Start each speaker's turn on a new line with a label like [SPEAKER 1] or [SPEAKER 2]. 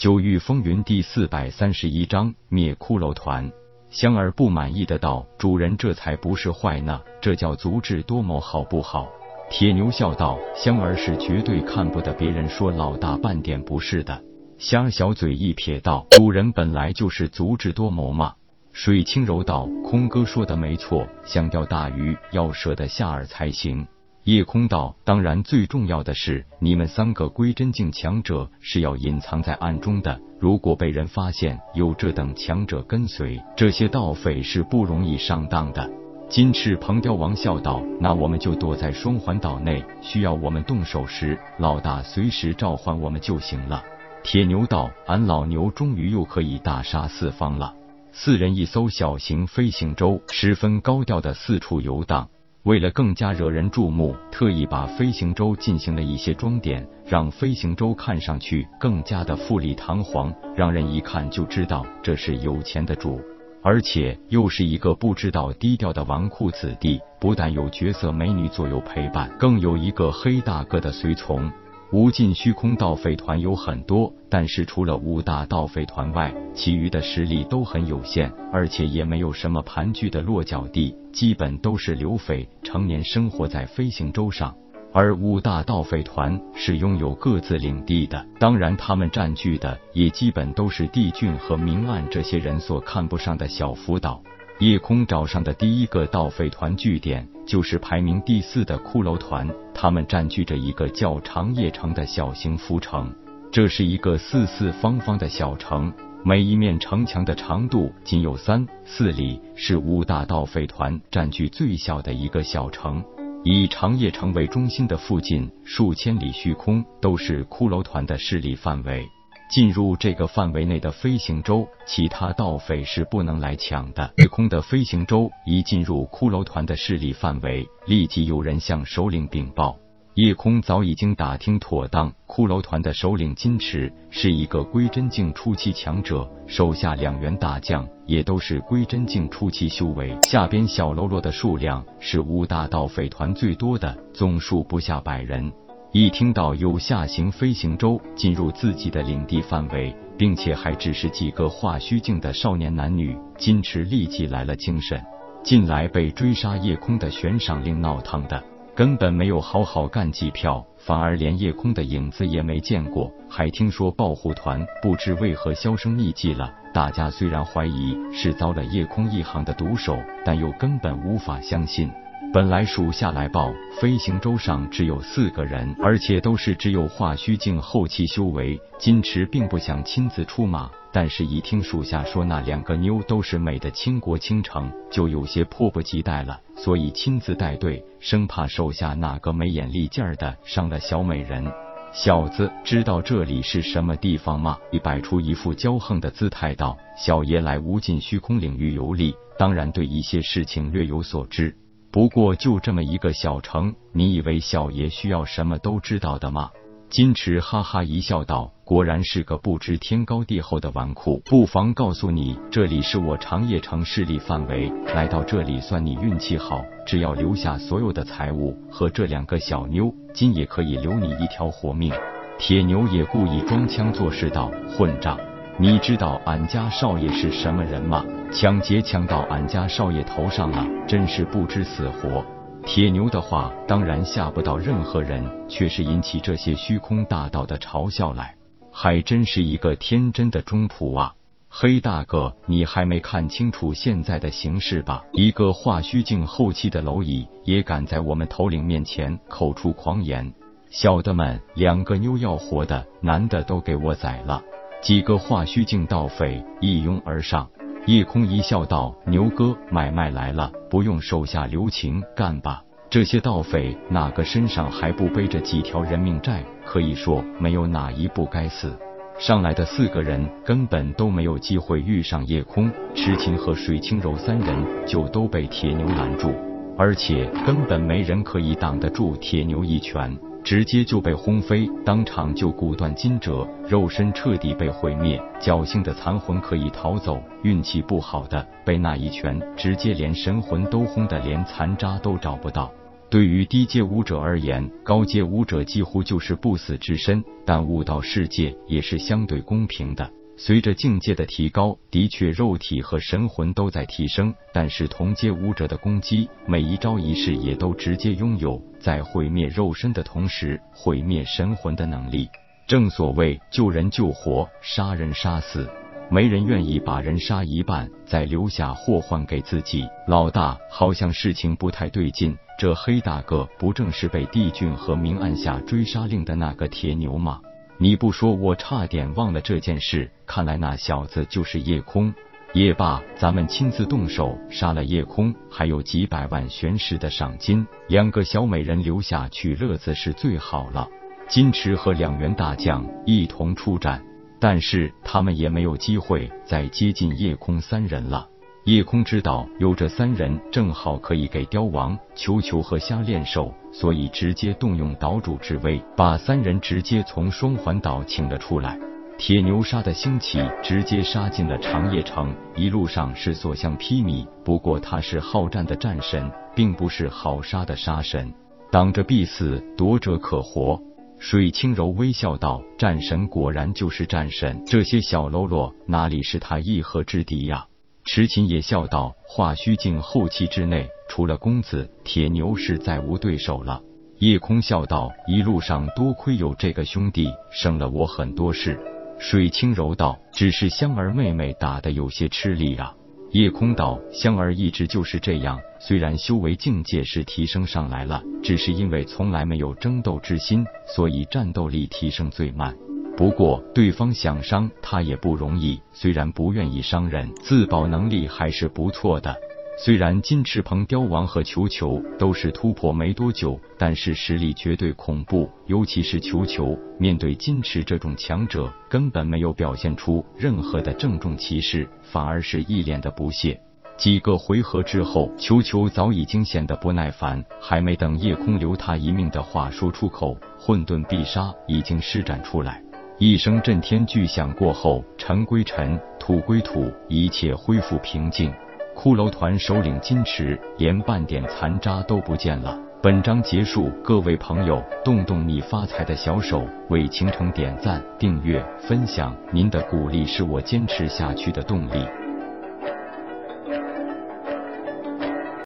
[SPEAKER 1] 九域风云第四百三十一章灭骷髅团。香儿不满意的道：“主人，这才不是坏呢，这叫足智多谋，好不好？”铁牛笑道：“香儿是绝对看不得别人说老大半点不是的。”香小嘴一撇道：“主人本来就是足智多谋嘛。”水清柔道：“空哥说的没错，想钓大鱼要舍得下饵才行。”夜空道：“当然，最重要的是，你们三个归真境强者是要隐藏在暗中的。如果被人发现有这等强者跟随，这些盗匪是不容易上当的。”金翅鹏雕王笑道：“那我们就躲在双环岛内，需要我们动手时，老大随时召唤我们就行了。”铁牛道：“俺老牛终于又可以大杀四方了。”四人一艘小型飞行舟，十分高调的四处游荡。为了更加惹人注目，特意把飞行舟进行了一些装点，让飞行舟看上去更加的富丽堂皇，让人一看就知道这是有钱的主，而且又是一个不知道低调的纨绔子弟。不但有绝色美女左右陪伴，更有一个黑大哥的随从。无尽虚空盗匪团有很多，但是除了五大盗匪团外，其余的实力都很有限，而且也没有什么盘踞的落脚地，基本都是流匪，成年生活在飞行舟上。而五大盗匪团是拥有各自领地的，当然他们占据的也基本都是帝俊和明暗这些人所看不上的小浮岛。夜空岛上的第一个盗匪团据点，就是排名第四的骷髅团。他们占据着一个叫长夜城的小型浮城，这是一个四四方方的小城，每一面城墙的长度仅有三四里，是五大盗匪团占据最小的一个小城。以长夜城为中心的附近数千里虚空，都是骷髅团的势力范围。进入这个范围内的飞行舟，其他盗匪是不能来抢的。夜空的飞行舟一进入骷髅团的势力范围，立即有人向首领禀报。夜空早已经打听妥当，骷髅团的首领金池是一个归真境初期强者，手下两员大将也都是归真境初期修为。下边小喽啰的数量是五大盗匪团最多的，总数不下百人。一听到有下行飞行舟进入自己的领地范围，并且还只是几个化虚境的少年男女，金池立即来了精神。近来被追杀夜空的悬赏令闹腾的，根本没有好好干机票，反而连夜空的影子也没见过。还听说暴虎团不知为何销声匿迹了。大家虽然怀疑是遭了夜空一行的毒手，但又根本无法相信。本来属下来报，飞行舟上只有四个人，而且都是只有化虚境后期修为。金池并不想亲自出马，但是一听属下说那两个妞都是美的倾国倾城，就有些迫不及待了，所以亲自带队，生怕手下哪个没眼力劲儿的伤了小美人。小子，知道这里是什么地方吗？你摆出一副骄横的姿态道：“小爷来无尽虚空领域游历，当然对一些事情略有所知。”不过就这么一个小城，你以为小爷需要什么都知道的吗？金池哈哈一笑道：“果然是个不知天高地厚的纨绔。不妨告诉你，这里是我长夜城势力范围，来到这里算你运气好。只要留下所有的财物和这两个小妞，今也可以留你一条活命。”铁牛也故意装腔作势道：“混账！”你知道俺家少爷是什么人吗？抢劫抢到俺家少爷头上了，真是不知死活。铁牛的话当然吓不到任何人，却是引起这些虚空大道的嘲笑来。还真是一个天真的中仆啊！黑大哥，你还没看清楚现在的形势吧？一个化虚境后期的蝼蚁也敢在我们头领面前口出狂言。小的们，两个妞要活的，男的都给我宰了！几个化虚境盗匪一拥而上，夜空一笑道：“牛哥，买卖来了，不用手下留情，干吧！”这些盗匪哪个身上还不背着几条人命债？可以说没有哪一不该死。上来的四个人根本都没有机会遇上夜空、痴情和水清柔三人，就都被铁牛拦住，而且根本没人可以挡得住铁牛一拳。直接就被轰飞，当场就骨断筋折，肉身彻底被毁灭。侥幸的残魂可以逃走，运气不好的被那一拳直接连神魂都轰的连残渣都找不到。对于低阶武者而言，高阶武者几乎就是不死之身，但悟道世界也是相对公平的。随着境界的提高，的确肉体和神魂都在提升，但是同阶武者的攻击，每一招一式也都直接拥有在毁灭肉身的同时毁灭神魂的能力。正所谓救人救活，杀人杀死。没人愿意把人杀一半，再留下祸患给自己。老大，好像事情不太对劲。这黑大哥不正是被帝俊和明暗下追杀令的那个铁牛吗？你不说，我差点忘了这件事。看来那小子就是夜空。也罢，咱们亲自动手杀了夜空，还有几百万玄石的赏金。两个小美人留下取乐子是最好了。金池和两员大将一同出战。但是他们也没有机会再接近夜空三人了。夜空知道有这三人正好可以给雕王、球球和虾练手，所以直接动用岛主之威，把三人直接从双环岛请了出来。铁牛杀的兴起，直接杀进了长夜城，一路上是所向披靡。不过他是好战的战神，并不是好杀的杀神，挡着必死，夺者可活。水清柔微笑道：“战神果然就是战神，这些小喽啰哪里是他一合之敌呀？”池琴也笑道：“化虚境后期之内，除了公子，铁牛是再无对手了。”夜空笑道：“一路上多亏有这个兄弟，省了我很多事。”水清柔道：“只是香儿妹妹打的有些吃力啊。”夜空道：“香儿一直就是这样，虽然修为境界是提升上来了，只是因为从来没有争斗之心，所以战斗力提升最慢。不过对方想伤他也不容易，虽然不愿意伤人，自保能力还是不错的。”虽然金翅鹏雕王和球球都是突破没多久，但是实力绝对恐怖。尤其是球球，面对金翅这种强者，根本没有表现出任何的郑重其事，反而是一脸的不屑。几个回合之后，球球早已经显得不耐烦，还没等夜空留他一命的话说出口，混沌必杀已经施展出来。一声震天巨响过后，尘归尘，土归土，一切恢复平静。骷髅团首领金池连半点残渣都不见了。本章结束，各位朋友，动动你发财的小手，为倾城点赞、订阅、分享，您的鼓励是我坚持下去的动力。